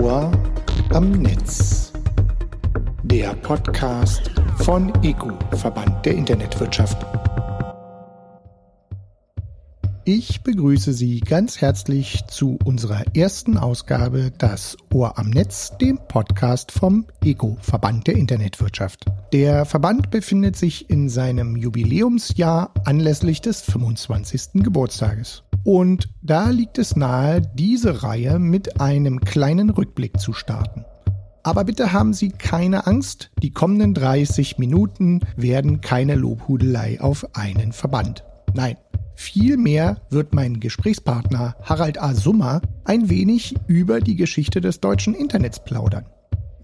Ohr am Netz. Der Podcast von EGU, Verband der Internetwirtschaft. Ich begrüße Sie ganz herzlich zu unserer ersten Ausgabe Das Ohr am Netz, dem Podcast vom EGO, Verband der Internetwirtschaft. Der Verband befindet sich in seinem Jubiläumsjahr anlässlich des 25. Geburtstages. Und da liegt es nahe, diese Reihe mit einem kleinen Rückblick zu starten. Aber bitte haben Sie keine Angst, die kommenden 30 Minuten werden keine Lobhudelei auf einen Verband. Nein, vielmehr wird mein Gesprächspartner Harald A. Summer ein wenig über die Geschichte des deutschen Internets plaudern.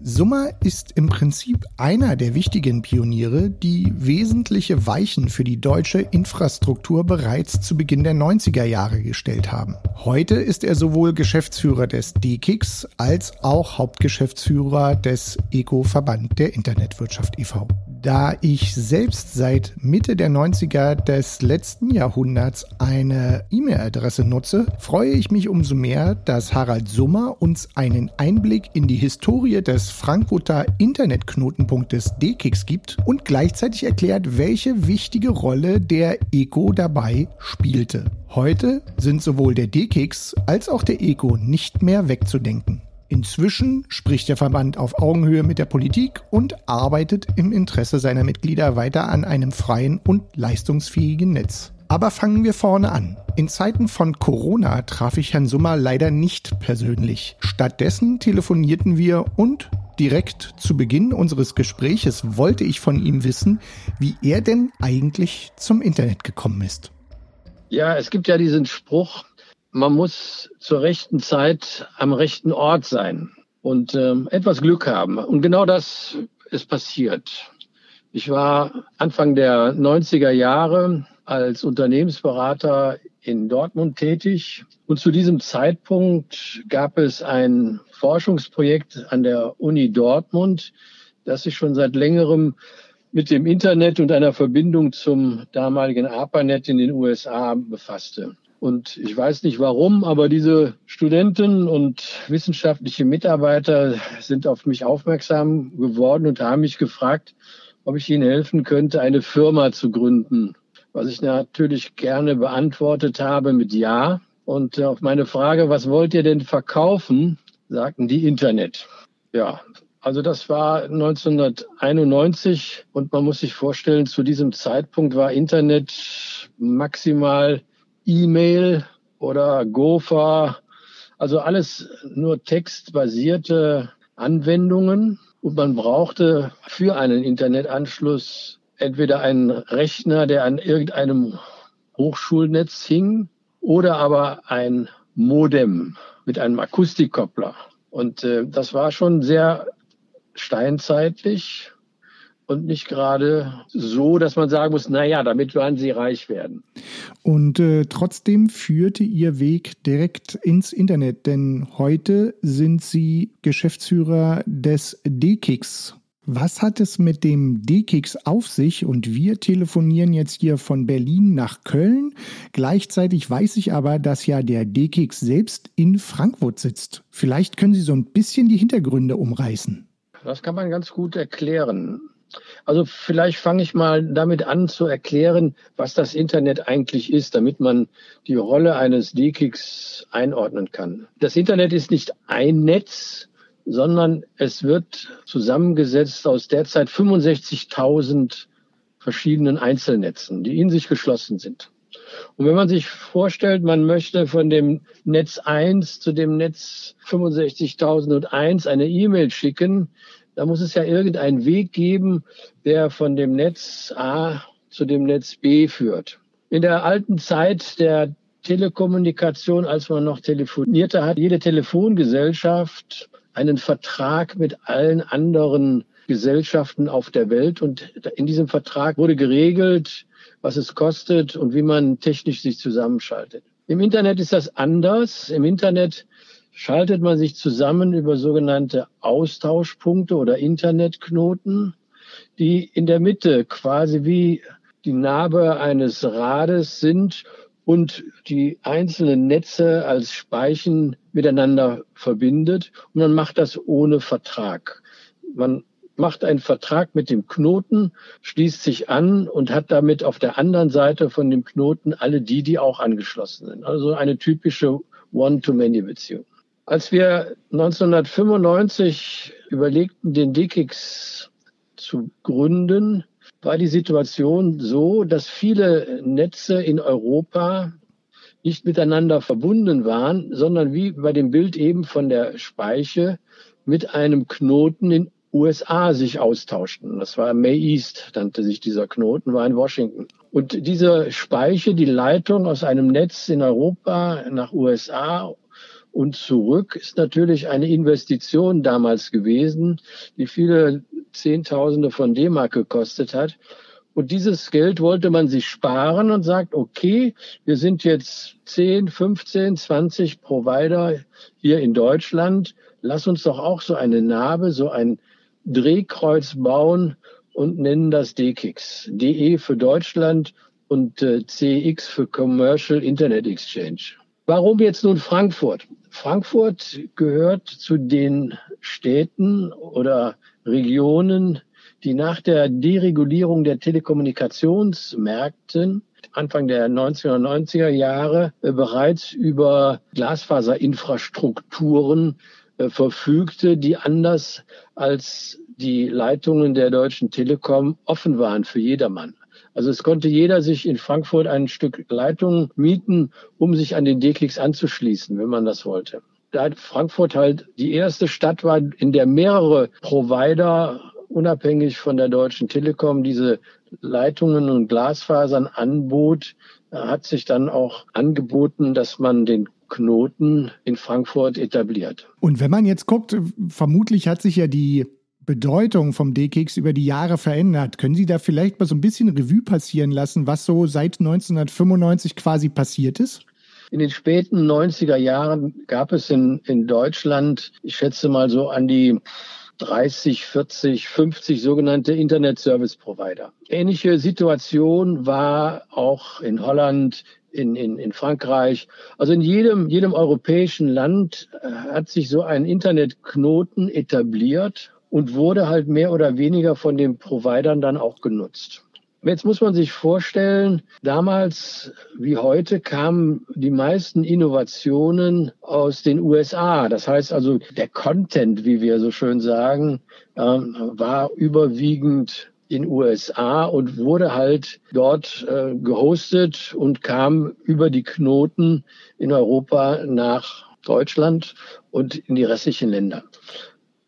Summer ist im Prinzip einer der wichtigen Pioniere, die wesentliche Weichen für die deutsche Infrastruktur bereits zu Beginn der 90er Jahre gestellt haben. Heute ist er sowohl Geschäftsführer des DKIX als auch Hauptgeschäftsführer des ECO-Verband der Internetwirtschaft e.V. Da ich selbst seit Mitte der 90er des letzten Jahrhunderts eine E-Mail-Adresse nutze, freue ich mich umso mehr, dass Harald Summer uns einen Einblick in die Historie des Frankfurter Internetknotenpunktes DKIX gibt und gleichzeitig erklärt, welche wichtige Rolle der ECO dabei spielte. Heute sind sowohl der DKIX als auch der ECO nicht mehr wegzudenken. Inzwischen spricht der Verband auf Augenhöhe mit der Politik und arbeitet im Interesse seiner Mitglieder weiter an einem freien und leistungsfähigen Netz. Aber fangen wir vorne an. In Zeiten von Corona traf ich Herrn Summer leider nicht persönlich. Stattdessen telefonierten wir und direkt zu Beginn unseres Gespräches wollte ich von ihm wissen, wie er denn eigentlich zum Internet gekommen ist. Ja, es gibt ja diesen Spruch, man muss zur rechten Zeit am rechten Ort sein und ähm, etwas Glück haben. Und genau das ist passiert. Ich war Anfang der 90er Jahre als Unternehmensberater in Dortmund tätig. Und zu diesem Zeitpunkt gab es ein Forschungsprojekt an der Uni Dortmund, das sich schon seit längerem mit dem Internet und einer Verbindung zum damaligen ARPANET in den USA befasste. Und ich weiß nicht warum, aber diese Studenten und wissenschaftliche Mitarbeiter sind auf mich aufmerksam geworden und haben mich gefragt, ob ich ihnen helfen könnte, eine Firma zu gründen. Was ich natürlich gerne beantwortet habe mit Ja. Und auf meine Frage, was wollt ihr denn verkaufen, sagten die Internet. Ja, also das war 1991 und man muss sich vorstellen, zu diesem Zeitpunkt war Internet maximal E-Mail oder Gopher, also alles nur textbasierte Anwendungen. Und man brauchte für einen Internetanschluss entweder einen Rechner, der an irgendeinem Hochschulnetz hing, oder aber ein Modem mit einem Akustikkoppler. Und äh, das war schon sehr steinzeitlich und nicht gerade so, dass man sagen muss, naja, damit werden sie reich werden. Und äh, trotzdem führte Ihr Weg direkt ins Internet, denn heute sind Sie Geschäftsführer des DKIX. Was hat es mit dem D-Kicks auf sich? Und wir telefonieren jetzt hier von Berlin nach Köln. Gleichzeitig weiß ich aber, dass ja der D-Kicks selbst in Frankfurt sitzt. Vielleicht können Sie so ein bisschen die Hintergründe umreißen. Das kann man ganz gut erklären. Also vielleicht fange ich mal damit an zu erklären, was das Internet eigentlich ist, damit man die Rolle eines D-Kicks einordnen kann. Das Internet ist nicht ein Netz, sondern es wird zusammengesetzt aus derzeit 65.000 verschiedenen Einzelnetzen, die in sich geschlossen sind. Und wenn man sich vorstellt, man möchte von dem Netz 1 zu dem Netz 65.001 eine E-Mail schicken, da muss es ja irgendeinen Weg geben, der von dem Netz A zu dem Netz B führt. In der alten Zeit der Telekommunikation, als man noch telefonierte, hat jede Telefongesellschaft einen Vertrag mit allen anderen Gesellschaften auf der Welt. Und in diesem Vertrag wurde geregelt, was es kostet und wie man technisch sich zusammenschaltet. Im Internet ist das anders. Im Internet schaltet man sich zusammen über sogenannte Austauschpunkte oder Internetknoten, die in der Mitte quasi wie die Narbe eines Rades sind und die einzelnen Netze als Speichen miteinander verbindet. Und man macht das ohne Vertrag. Man macht einen Vertrag mit dem Knoten, schließt sich an und hat damit auf der anderen Seite von dem Knoten alle die, die auch angeschlossen sind. Also eine typische One-to-Many-Beziehung. Als wir 1995 überlegten, den DKIX zu gründen, war die Situation so, dass viele Netze in Europa nicht miteinander verbunden waren, sondern wie bei dem Bild eben von der Speiche mit einem Knoten in USA sich austauschten. Das war May East, nannte sich dieser Knoten, war in Washington. Und diese Speiche, die Leitung aus einem Netz in Europa nach USA und zurück, ist natürlich eine Investition damals gewesen, die viele Zehntausende von D-Mark gekostet hat. Und dieses Geld wollte man sich sparen und sagt, okay, wir sind jetzt 10, 15, 20 Provider hier in Deutschland. Lass uns doch auch so eine Narbe, so ein Drehkreuz bauen und nennen das DKIX. DE für Deutschland und äh, CX für Commercial Internet Exchange. Warum jetzt nun Frankfurt? Frankfurt gehört zu den Städten oder Regionen, die nach der Deregulierung der Telekommunikationsmärkten Anfang der 1990er Jahre äh, bereits über Glasfaserinfrastrukturen äh, verfügte, die anders als die Leitungen der Deutschen Telekom offen waren für jedermann. Also es konnte jeder sich in Frankfurt ein Stück Leitung mieten, um sich an den D-Klicks anzuschließen, wenn man das wollte. Da Frankfurt halt die erste Stadt war, in der mehrere Provider unabhängig von der Deutschen Telekom diese Leitungen und Glasfasern anbot, hat sich dann auch angeboten, dass man den Knoten in Frankfurt etabliert. Und wenn man jetzt guckt, vermutlich hat sich ja die Bedeutung vom D-Keks über die Jahre verändert. Können Sie da vielleicht mal so ein bisschen Revue passieren lassen, was so seit 1995 quasi passiert ist? In den späten 90er Jahren gab es in, in Deutschland, ich schätze mal so an die 30, 40, 50 sogenannte Internet Service Provider. Ähnliche Situation war auch in Holland, in, in, in Frankreich. Also in jedem, jedem europäischen Land äh, hat sich so ein Internetknoten etabliert und wurde halt mehr oder weniger von den Providern dann auch genutzt. Jetzt muss man sich vorstellen, damals wie heute kamen die meisten Innovationen aus den USA. Das heißt also, der Content, wie wir so schön sagen, ähm, war überwiegend in USA und wurde halt dort äh, gehostet und kam über die Knoten in Europa nach Deutschland und in die restlichen Länder.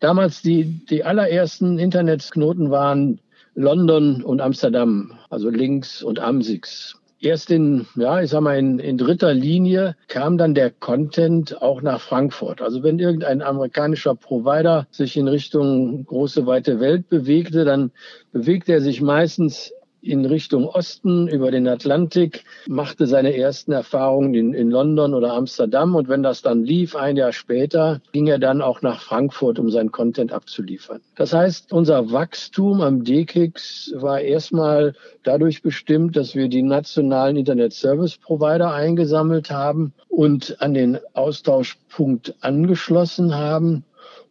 Damals die, die allerersten Internetknoten waren London und Amsterdam, also Links und Amsix. Erst in, ja, ich sag mal, in, in dritter Linie kam dann der Content auch nach Frankfurt. Also wenn irgendein amerikanischer Provider sich in Richtung große, weite Welt bewegte, dann bewegte er sich meistens in Richtung Osten über den Atlantik, machte seine ersten Erfahrungen in, in London oder Amsterdam und wenn das dann lief, ein Jahr später, ging er dann auch nach Frankfurt, um seinen Content abzuliefern. Das heißt, unser Wachstum am DKIX war erstmal dadurch bestimmt, dass wir die nationalen Internet Service Provider eingesammelt haben und an den Austauschpunkt angeschlossen haben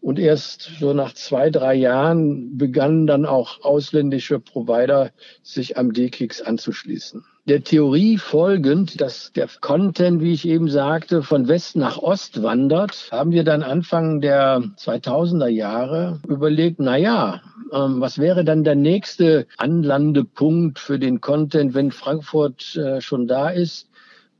und erst so nach zwei, drei Jahren begannen dann auch ausländische Provider sich am DKIX anzuschließen. Der Theorie folgend, dass der Content, wie ich eben sagte, von West nach Ost wandert, haben wir dann Anfang der 2000er Jahre überlegt, na ja, ähm, was wäre dann der nächste Anlandepunkt für den Content, wenn Frankfurt äh, schon da ist?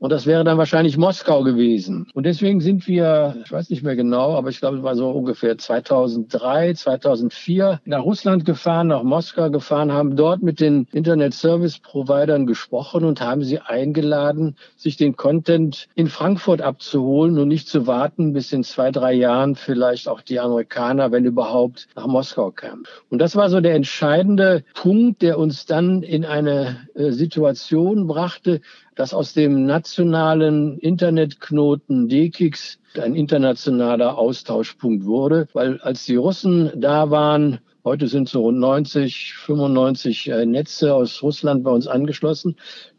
Und das wäre dann wahrscheinlich Moskau gewesen. Und deswegen sind wir, ich weiß nicht mehr genau, aber ich glaube, es war so ungefähr 2003, 2004 nach Russland gefahren, nach Moskau gefahren, haben dort mit den Internet Service Providern gesprochen und haben sie eingeladen, sich den Content in Frankfurt abzuholen und nicht zu warten, bis in zwei, drei Jahren vielleicht auch die Amerikaner, wenn überhaupt, nach Moskau kamen. Und das war so der entscheidende Punkt, der uns dann in eine äh, Situation brachte, dass aus dem nationalen Internetknoten DKIX ein internationaler Austauschpunkt wurde, weil als die Russen da waren, heute sind so rund 90, 95 äh, Netze aus Russland bei uns angeschlossen,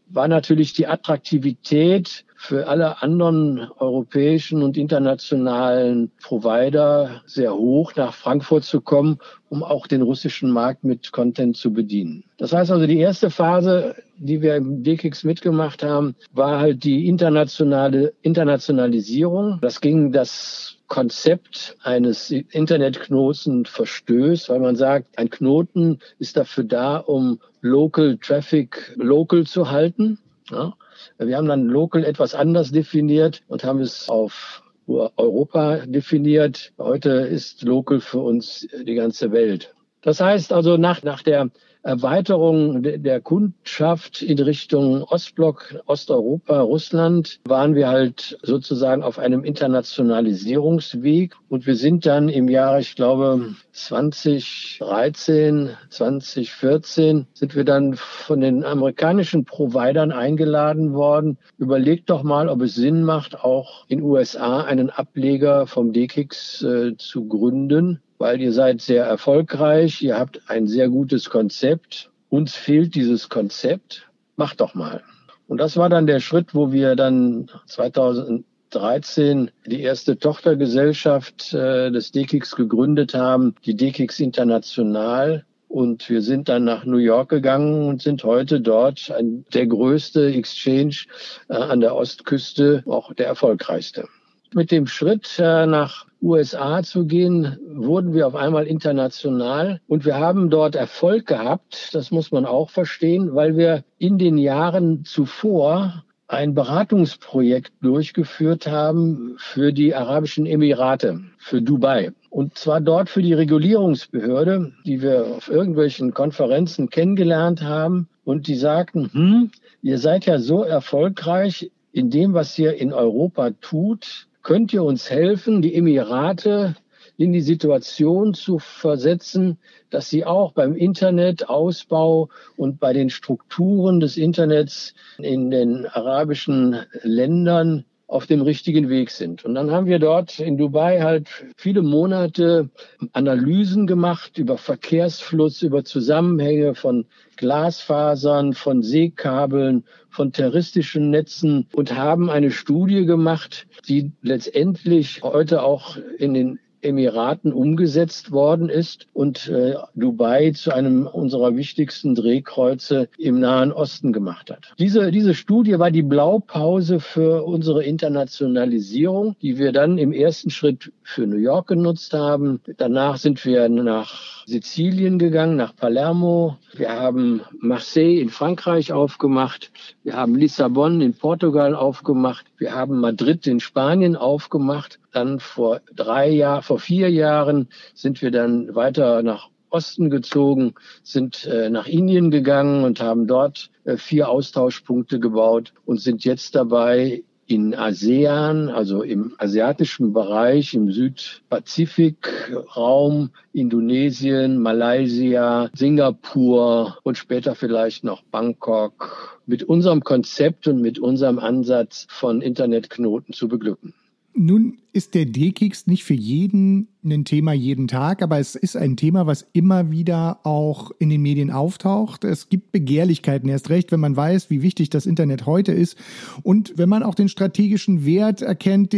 war natürlich die Attraktivität für alle anderen europäischen und internationalen Provider sehr hoch, nach Frankfurt zu kommen, um auch den russischen Markt mit Content zu bedienen. Das heißt also, die erste Phase, die wir im DKIX mitgemacht haben, war halt die internationale Internationalisierung. Das ging das Konzept eines Internetknotens verstößt, weil man sagt, ein Knoten ist dafür da, um Local Traffic local zu halten. Ja? Wir haben dann Local etwas anders definiert und haben es auf Europa definiert. Heute ist Local für uns die ganze Welt. Das heißt also, nach, nach der Erweiterung der Kundschaft in Richtung Ostblock, Osteuropa, Russland waren wir halt sozusagen auf einem Internationalisierungsweg und wir sind dann im Jahre, ich glaube, 2013, 2014 sind wir dann von den amerikanischen Providern eingeladen worden. Überlegt doch mal, ob es Sinn macht, auch in USA einen Ableger vom DKIX äh, zu gründen weil ihr seid sehr erfolgreich, ihr habt ein sehr gutes Konzept. Uns fehlt dieses Konzept. Macht doch mal. Und das war dann der Schritt, wo wir dann 2013 die erste Tochtergesellschaft äh, des DKIX gegründet haben, die DKIX International. Und wir sind dann nach New York gegangen und sind heute dort ein, der größte Exchange äh, an der Ostküste, auch der erfolgreichste. Mit dem Schritt äh, nach USA zu gehen, wurden wir auf einmal international und wir haben dort Erfolg gehabt. Das muss man auch verstehen, weil wir in den Jahren zuvor ein Beratungsprojekt durchgeführt haben für die Arabischen Emirate, für Dubai. Und zwar dort für die Regulierungsbehörde, die wir auf irgendwelchen Konferenzen kennengelernt haben. Und die sagten, hm, ihr seid ja so erfolgreich in dem, was ihr in Europa tut. Könnt ihr uns helfen, die Emirate in die Situation zu versetzen, dass sie auch beim Internetausbau und bei den Strukturen des Internets in den arabischen Ländern auf dem richtigen Weg sind. Und dann haben wir dort in Dubai halt viele Monate Analysen gemacht über Verkehrsfluss, über Zusammenhänge von Glasfasern, von Seekabeln, von terroristischen Netzen und haben eine Studie gemacht, die letztendlich heute auch in den Emiraten umgesetzt worden ist und äh, Dubai zu einem unserer wichtigsten Drehkreuze im Nahen Osten gemacht hat. Diese, diese Studie war die Blaupause für unsere Internationalisierung, die wir dann im ersten Schritt für New York genutzt haben. Danach sind wir nach Sizilien gegangen, nach Palermo. Wir haben Marseille in Frankreich aufgemacht. Wir haben Lissabon in Portugal aufgemacht. Wir haben Madrid in Spanien aufgemacht. Dann vor drei Jahren, vor vier Jahren sind wir dann weiter nach Osten gezogen, sind äh, nach Indien gegangen und haben dort äh, vier Austauschpunkte gebaut und sind jetzt dabei, in ASEAN, also im asiatischen Bereich, im Südpazifikraum, Indonesien, Malaysia, Singapur und später vielleicht noch Bangkok mit unserem Konzept und mit unserem Ansatz von Internetknoten zu beglücken. Nun ist der D-Kicks nicht für jeden ein Thema jeden Tag, aber es ist ein Thema, was immer wieder auch in den Medien auftaucht. Es gibt Begehrlichkeiten erst recht, wenn man weiß, wie wichtig das Internet heute ist und wenn man auch den strategischen Wert erkennt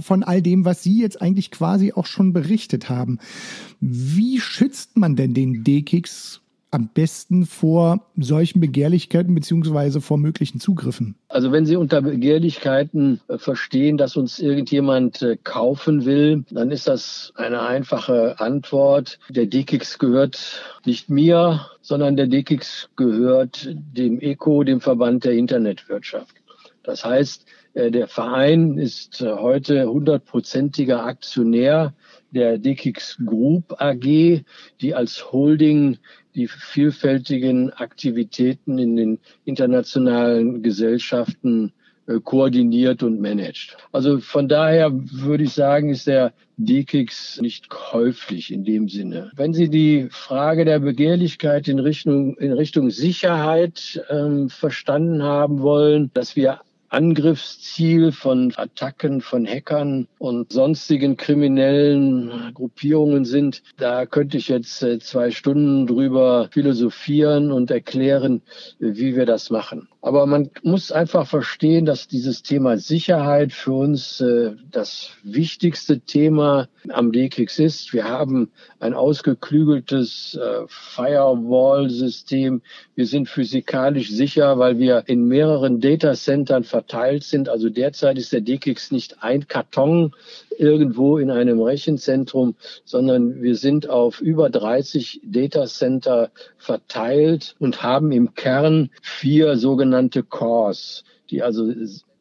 von all dem, was Sie jetzt eigentlich quasi auch schon berichtet haben. Wie schützt man denn den D-Kicks am besten vor solchen Begehrlichkeiten beziehungsweise vor möglichen Zugriffen? Also wenn Sie unter Begehrlichkeiten äh, verstehen, dass uns irgendjemand äh, kaufen will, dann ist das eine einfache Antwort. Der DKIX gehört nicht mir, sondern der DKIX gehört dem ECO, dem Verband der Internetwirtschaft. Das heißt, äh, der Verein ist heute hundertprozentiger Aktionär der DKIX Group AG, die als Holding die vielfältigen Aktivitäten in den internationalen Gesellschaften äh, koordiniert und managt. Also von daher würde ich sagen, ist der DKIX nicht käuflich in dem Sinne. Wenn Sie die Frage der Begehrlichkeit in Richtung, in Richtung Sicherheit ähm, verstanden haben wollen, dass wir Angriffsziel von Attacken von Hackern und sonstigen kriminellen Gruppierungen sind. Da könnte ich jetzt äh, zwei Stunden drüber philosophieren und erklären, wie wir das machen. Aber man muss einfach verstehen, dass dieses Thema Sicherheit für uns äh, das wichtigste Thema am DKIX ist. Wir haben ein ausgeklügeltes äh, Firewall-System. Wir sind physikalisch sicher, weil wir in mehreren Datacentern verteilt sind. Also derzeit ist der DKIX nicht ein Karton irgendwo in einem Rechenzentrum, sondern wir sind auf über 30 Datacenter verteilt und haben im Kern vier sogenannte Cores, die also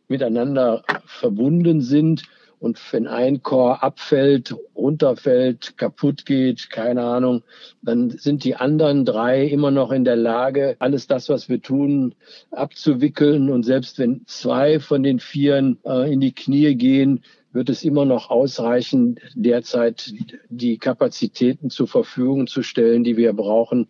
miteinander verbunden sind. Und wenn ein Core abfällt, runterfällt, kaputt geht, keine Ahnung, dann sind die anderen drei immer noch in der Lage, alles das, was wir tun, abzuwickeln. Und selbst wenn zwei von den Vieren äh, in die Knie gehen, wird es immer noch ausreichen, derzeit die Kapazitäten zur Verfügung zu stellen, die wir brauchen,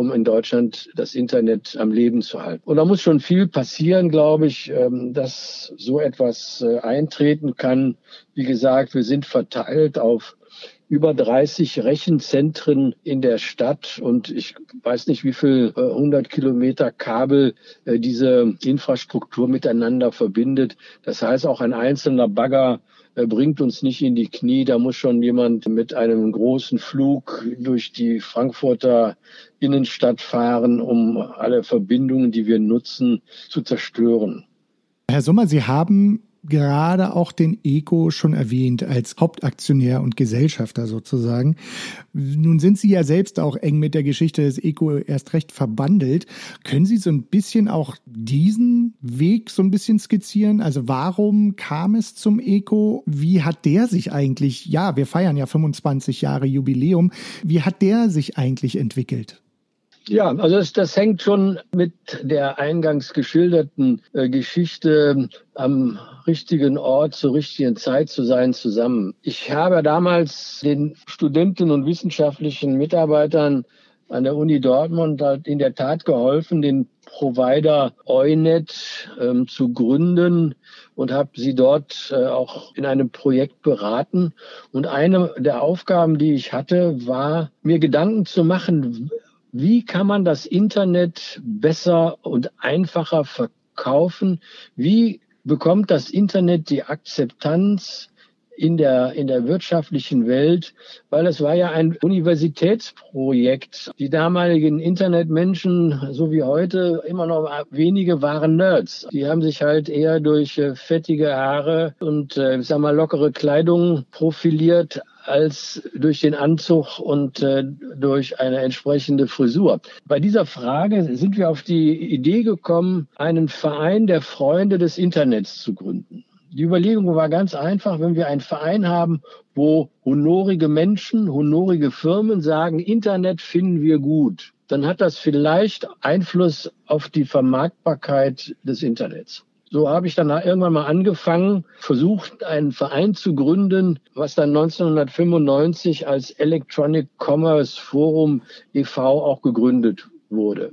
um in Deutschland das Internet am Leben zu halten. Und da muss schon viel passieren, glaube ich, ähm, dass so etwas äh, eintreten kann. Wie gesagt, wir sind verteilt auf über 30 Rechenzentren in der Stadt und ich weiß nicht, wie viel 100 äh, Kilometer Kabel äh, diese Infrastruktur miteinander verbindet. Das heißt, auch ein einzelner Bagger bringt uns nicht in die Knie. Da muss schon jemand mit einem großen Flug durch die Frankfurter Innenstadt fahren, um alle Verbindungen, die wir nutzen, zu zerstören. Herr Sommer, Sie haben gerade auch den ECO schon erwähnt als Hauptaktionär und Gesellschafter sozusagen. Nun sind Sie ja selbst auch eng mit der Geschichte des ECO erst recht verbandelt. Können Sie so ein bisschen auch diesen Weg so ein bisschen skizzieren? Also warum kam es zum ECO? Wie hat der sich eigentlich, ja, wir feiern ja 25 Jahre Jubiläum, wie hat der sich eigentlich entwickelt? Ja, also das, das hängt schon mit der eingangs geschilderten äh, Geschichte am richtigen Ort zur richtigen Zeit zu sein zusammen. Ich habe damals den Studenten und wissenschaftlichen Mitarbeitern an der Uni Dortmund halt in der Tat geholfen, den Provider Eunet ähm, zu gründen und habe sie dort äh, auch in einem Projekt beraten. Und eine der Aufgaben, die ich hatte, war, mir Gedanken zu machen, wie kann man das Internet besser und einfacher verkaufen? Wie bekommt das Internet die Akzeptanz in der, in der wirtschaftlichen Welt, weil es war ja ein Universitätsprojekt. Die damaligen Internetmenschen, so wie heute, immer noch wenige waren Nerds. Die haben sich halt eher durch äh, fettige Haare und, äh, ich sag mal, lockere Kleidung profiliert, als durch den Anzug und äh, durch eine entsprechende Frisur. Bei dieser Frage sind wir auf die Idee gekommen, einen Verein der Freunde des Internets zu gründen. Die Überlegung war ganz einfach, wenn wir einen Verein haben, wo honorige Menschen, honorige Firmen sagen, Internet finden wir gut, dann hat das vielleicht Einfluss auf die Vermarktbarkeit des Internets. So habe ich dann irgendwann mal angefangen, versucht, einen Verein zu gründen, was dann 1995 als Electronic Commerce Forum e.V. auch gegründet wurde.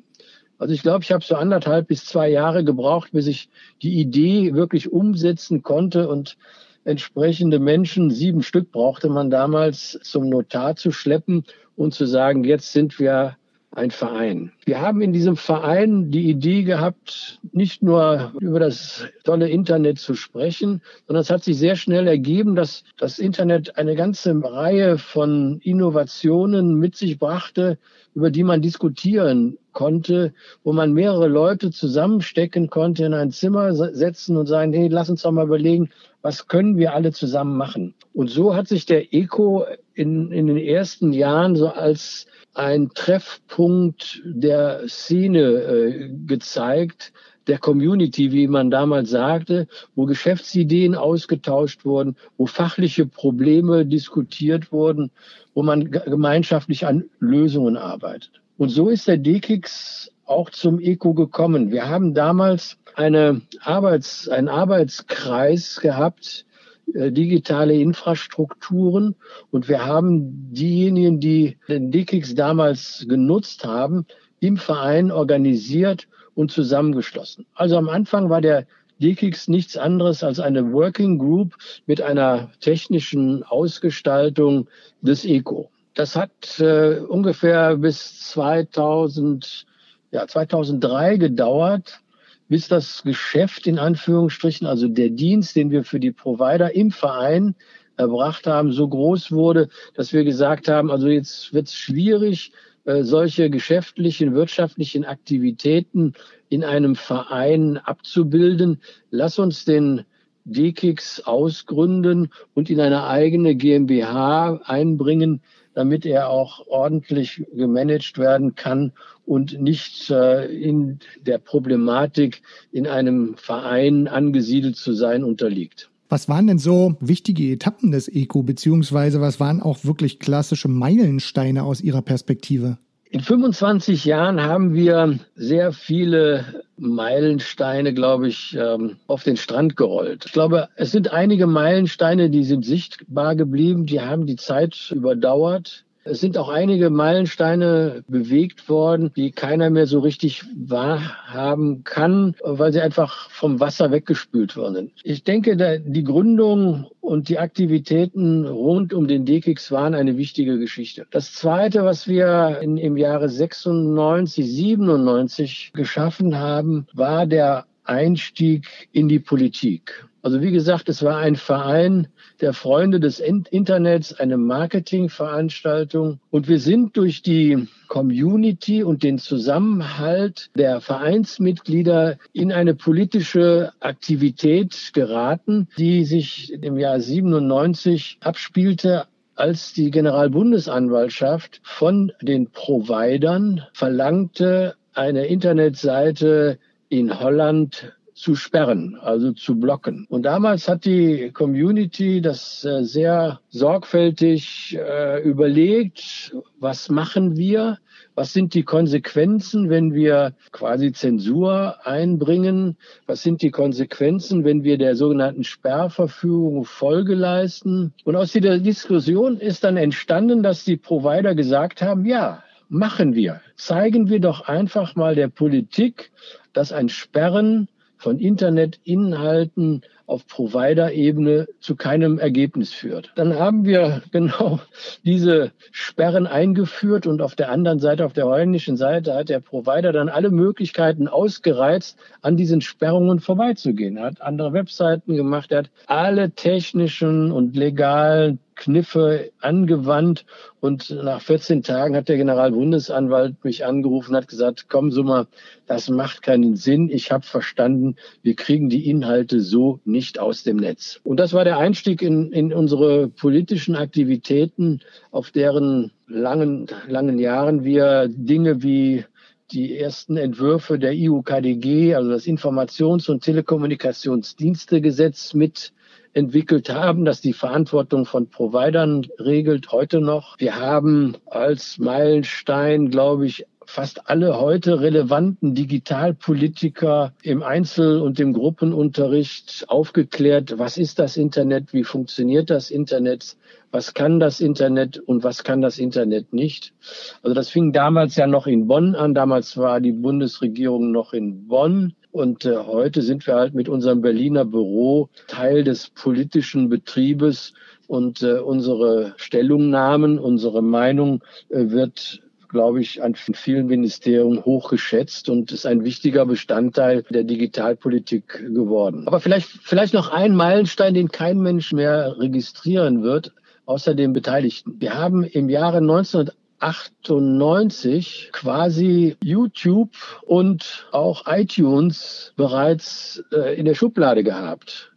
Also ich glaube, ich habe so anderthalb bis zwei Jahre gebraucht, bis ich die Idee wirklich umsetzen konnte und entsprechende Menschen, sieben Stück brauchte man damals, zum Notar zu schleppen und zu sagen, jetzt sind wir ein Verein. Wir haben in diesem Verein die Idee gehabt, nicht nur über das tolle Internet zu sprechen, sondern es hat sich sehr schnell ergeben, dass das Internet eine ganze Reihe von Innovationen mit sich brachte, über die man diskutieren konnte, wo man mehrere Leute zusammenstecken konnte, in ein Zimmer setzen und sagen, hey, lass uns doch mal überlegen, was können wir alle zusammen machen? Und so hat sich der Eco in, in den ersten Jahren so als ein Treffpunkt der Szene äh, gezeigt, der Community, wie man damals sagte, wo Geschäftsideen ausgetauscht wurden, wo fachliche Probleme diskutiert wurden, wo man gemeinschaftlich an Lösungen arbeitet. Und so ist der DKIX auch zum ECO gekommen. Wir haben damals eine Arbeits-, einen Arbeitskreis gehabt, digitale Infrastrukturen. Und wir haben diejenigen, die den DKIX damals genutzt haben, im Verein organisiert und zusammengeschlossen. Also am Anfang war der DKIX nichts anderes als eine Working Group mit einer technischen Ausgestaltung des ECO. Das hat äh, ungefähr bis 2000, ja, 2003 gedauert, bis das Geschäft in Anführungsstrichen, also der Dienst, den wir für die Provider im Verein erbracht haben, so groß wurde, dass wir gesagt haben, also jetzt wird es schwierig, äh, solche geschäftlichen, wirtschaftlichen Aktivitäten in einem Verein abzubilden. Lass uns den DKIX ausgründen und in eine eigene GmbH einbringen, damit er auch ordentlich gemanagt werden kann und nicht äh, in der Problematik, in einem Verein angesiedelt zu sein, unterliegt. Was waren denn so wichtige Etappen des ECO, beziehungsweise was waren auch wirklich klassische Meilensteine aus Ihrer Perspektive? In 25 Jahren haben wir sehr viele Meilensteine, glaube ich, ähm, auf den Strand gerollt. Ich glaube, es sind einige Meilensteine, die sind sichtbar geblieben, die haben die Zeit überdauert. Es sind auch einige Meilensteine bewegt worden, die keiner mehr so richtig wahrhaben kann, weil sie einfach vom Wasser weggespült worden Ich denke, die Gründung und die Aktivitäten rund um den DKIX waren eine wichtige Geschichte. Das Zweite, was wir in, im Jahre 96, 97 geschaffen haben, war der Einstieg in die Politik. Also wie gesagt, es war ein Verein der Freunde des Internets, eine Marketingveranstaltung. Und wir sind durch die Community und den Zusammenhalt der Vereinsmitglieder in eine politische Aktivität geraten, die sich im Jahr 97 abspielte als die Generalbundesanwaltschaft von den Providern verlangte, eine Internetseite in Holland zu sperren, also zu blocken. Und damals hat die Community das äh, sehr sorgfältig äh, überlegt, was machen wir, was sind die Konsequenzen, wenn wir quasi Zensur einbringen, was sind die Konsequenzen, wenn wir der sogenannten Sperrverfügung Folge leisten. Und aus dieser Diskussion ist dann entstanden, dass die Provider gesagt haben, ja, machen wir. Zeigen wir doch einfach mal der Politik, dass ein Sperren von Internetinhalten auf Provider-Ebene zu keinem Ergebnis führt. Dann haben wir genau diese Sperren eingeführt und auf der anderen Seite, auf der holländischen Seite, hat der Provider dann alle Möglichkeiten ausgereizt, an diesen Sperrungen vorbeizugehen. Er hat andere Webseiten gemacht, er hat alle technischen und legalen Kniffe angewandt und nach 14 Tagen hat der Generalbundesanwalt mich angerufen, hat gesagt, komm mal, das macht keinen Sinn. Ich habe verstanden, wir kriegen die Inhalte so nicht aus dem Netz. Und das war der Einstieg in, in unsere politischen Aktivitäten, auf deren langen, langen Jahren wir Dinge wie die ersten Entwürfe der IUKDG, also das Informations- und Telekommunikationsdienstegesetz mit entwickelt haben, das die Verantwortung von Providern regelt heute noch. Wir haben als Meilenstein, glaube ich, fast alle heute relevanten Digitalpolitiker im Einzel- und im Gruppenunterricht aufgeklärt, was ist das Internet, wie funktioniert das Internet, was kann das Internet und was kann das Internet nicht. Also das fing damals ja noch in Bonn an, damals war die Bundesregierung noch in Bonn. Und äh, heute sind wir halt mit unserem Berliner Büro Teil des politischen Betriebes und äh, unsere Stellungnahmen, unsere Meinung äh, wird glaube ich, an vielen Ministerien hochgeschätzt und ist ein wichtiger Bestandteil der Digitalpolitik geworden. Aber vielleicht, vielleicht noch ein Meilenstein, den kein Mensch mehr registrieren wird, außer den Beteiligten. Wir haben im Jahre 1998 quasi YouTube und auch iTunes bereits äh, in der Schublade gehabt.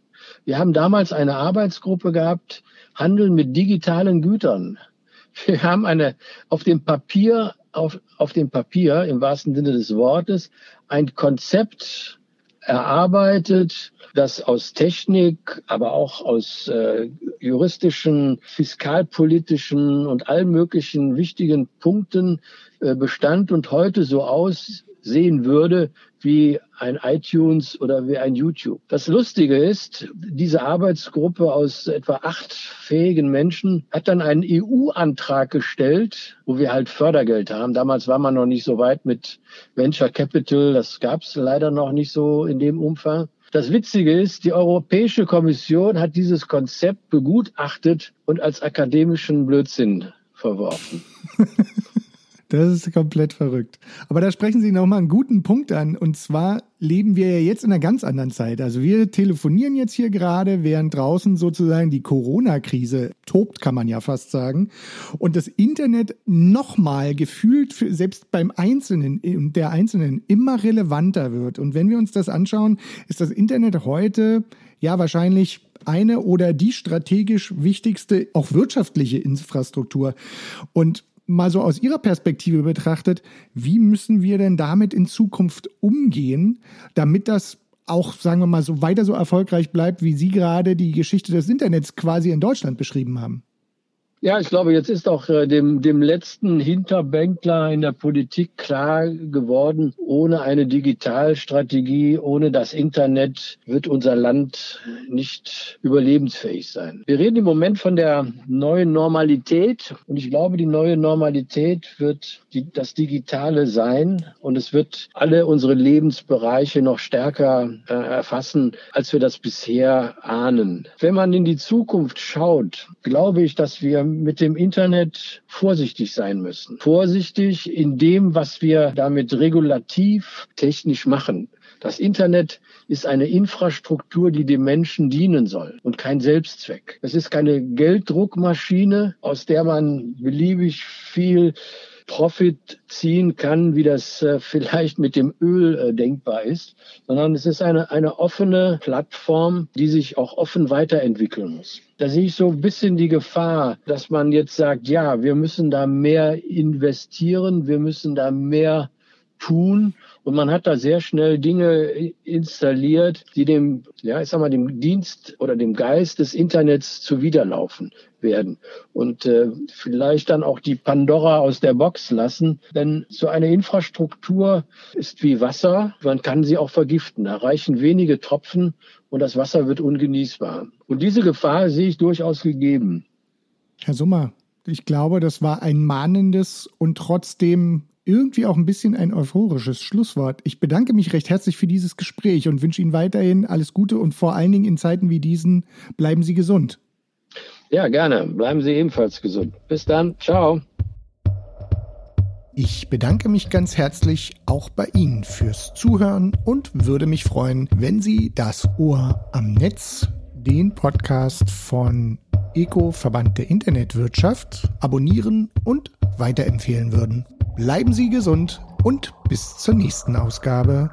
Wir haben damals eine Arbeitsgruppe gehabt, Handeln mit digitalen Gütern. Wir haben eine auf dem Papier, auf, auf dem Papier im wahrsten Sinne des Wortes, ein Konzept erarbeitet, das aus Technik, aber auch aus äh, juristischen, fiskalpolitischen und allen möglichen wichtigen Punkten äh, bestand und heute so aussehen würde wie ein iTunes oder wie ein YouTube. Das Lustige ist, diese Arbeitsgruppe aus etwa acht fähigen Menschen hat dann einen EU-Antrag gestellt, wo wir halt Fördergeld haben. Damals war man noch nicht so weit mit Venture Capital, das gab es leider noch nicht so in dem Umfang. Das Witzige ist, die Europäische Kommission hat dieses Konzept begutachtet und als akademischen Blödsinn verworfen. Das ist komplett verrückt. Aber da sprechen Sie nochmal einen guten Punkt an. Und zwar leben wir ja jetzt in einer ganz anderen Zeit. Also wir telefonieren jetzt hier gerade, während draußen sozusagen die Corona-Krise tobt, kann man ja fast sagen. Und das Internet nochmal gefühlt für, selbst beim Einzelnen und der Einzelnen immer relevanter wird. Und wenn wir uns das anschauen, ist das Internet heute ja wahrscheinlich eine oder die strategisch wichtigste, auch wirtschaftliche Infrastruktur. Und mal so aus Ihrer Perspektive betrachtet, wie müssen wir denn damit in Zukunft umgehen, damit das auch, sagen wir mal, so weiter so erfolgreich bleibt, wie Sie gerade die Geschichte des Internets quasi in Deutschland beschrieben haben? Ja, ich glaube, jetzt ist auch äh, dem, dem letzten Hinterbänkler in der Politik klar geworden, ohne eine Digitalstrategie, ohne das Internet wird unser Land nicht überlebensfähig sein. Wir reden im Moment von der neuen Normalität und ich glaube, die neue Normalität wird die, das Digitale sein und es wird alle unsere Lebensbereiche noch stärker äh, erfassen, als wir das bisher ahnen. Wenn man in die Zukunft schaut, glaube ich, dass wir mit dem Internet vorsichtig sein müssen. Vorsichtig in dem, was wir damit regulativ technisch machen. Das Internet ist eine Infrastruktur, die dem Menschen dienen soll und kein Selbstzweck. Es ist keine Gelddruckmaschine, aus der man beliebig viel Profit ziehen kann, wie das äh, vielleicht mit dem Öl äh, denkbar ist, sondern es ist eine, eine offene Plattform, die sich auch offen weiterentwickeln muss. Da sehe ich so ein bisschen die Gefahr, dass man jetzt sagt, ja, wir müssen da mehr investieren, wir müssen da mehr tun. Und man hat da sehr schnell Dinge installiert, die dem, ja, ich sag mal, dem Dienst oder dem Geist des Internets zuwiderlaufen werden. Und äh, vielleicht dann auch die Pandora aus der Box lassen. Denn so eine Infrastruktur ist wie Wasser. Man kann sie auch vergiften. Da reichen wenige Tropfen und das Wasser wird ungenießbar. Und diese Gefahr sehe ich durchaus gegeben. Herr Summer, ich glaube, das war ein mahnendes und trotzdem irgendwie auch ein bisschen ein euphorisches Schlusswort. Ich bedanke mich recht herzlich für dieses Gespräch und wünsche Ihnen weiterhin alles Gute und vor allen Dingen in Zeiten wie diesen bleiben Sie gesund. Ja, gerne. Bleiben Sie ebenfalls gesund. Bis dann. Ciao. Ich bedanke mich ganz herzlich auch bei Ihnen fürs Zuhören und würde mich freuen, wenn Sie das Ohr am Netz, den Podcast von Eco Verband der Internetwirtschaft, abonnieren und weiterempfehlen würden. Bleiben Sie gesund und bis zur nächsten Ausgabe.